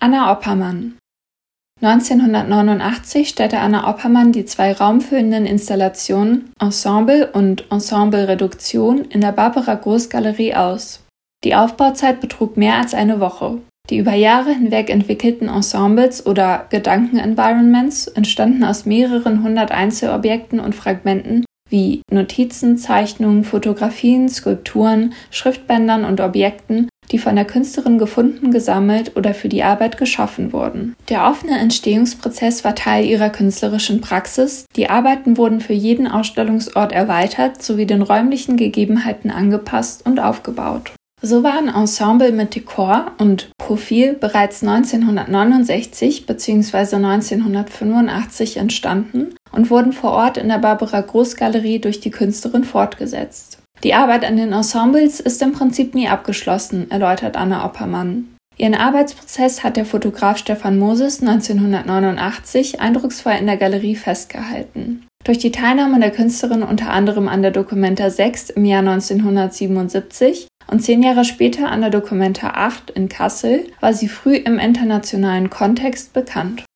Anna Oppermann 1989 stellte Anna Oppermann die zwei raumfüllenden Installationen Ensemble und Ensemble Reduktion in der Barbara Großgalerie aus. Die Aufbauzeit betrug mehr als eine Woche. Die über Jahre hinweg entwickelten Ensembles oder Gedanken-Environments entstanden aus mehreren hundert Einzelobjekten und Fragmenten wie Notizen, Zeichnungen, Fotografien, Skulpturen, Schriftbändern und Objekten, die von der Künstlerin gefunden, gesammelt oder für die Arbeit geschaffen wurden. Der offene Entstehungsprozess war Teil ihrer künstlerischen Praxis, die Arbeiten wurden für jeden Ausstellungsort erweitert sowie den räumlichen Gegebenheiten angepasst und aufgebaut. So waren Ensemble mit Dekor und Profil bereits 1969 bzw. 1985 entstanden und wurden vor Ort in der Barbara Großgalerie durch die Künstlerin fortgesetzt. Die Arbeit an den Ensembles ist im Prinzip nie abgeschlossen, erläutert Anna Oppermann. Ihren Arbeitsprozess hat der Fotograf Stefan Moses 1989 eindrucksvoll in der Galerie festgehalten. Durch die Teilnahme der Künstlerin unter anderem an der Documenta 6 im Jahr 1977 und zehn Jahre später an der Documenta 8 in Kassel war sie früh im internationalen Kontext bekannt.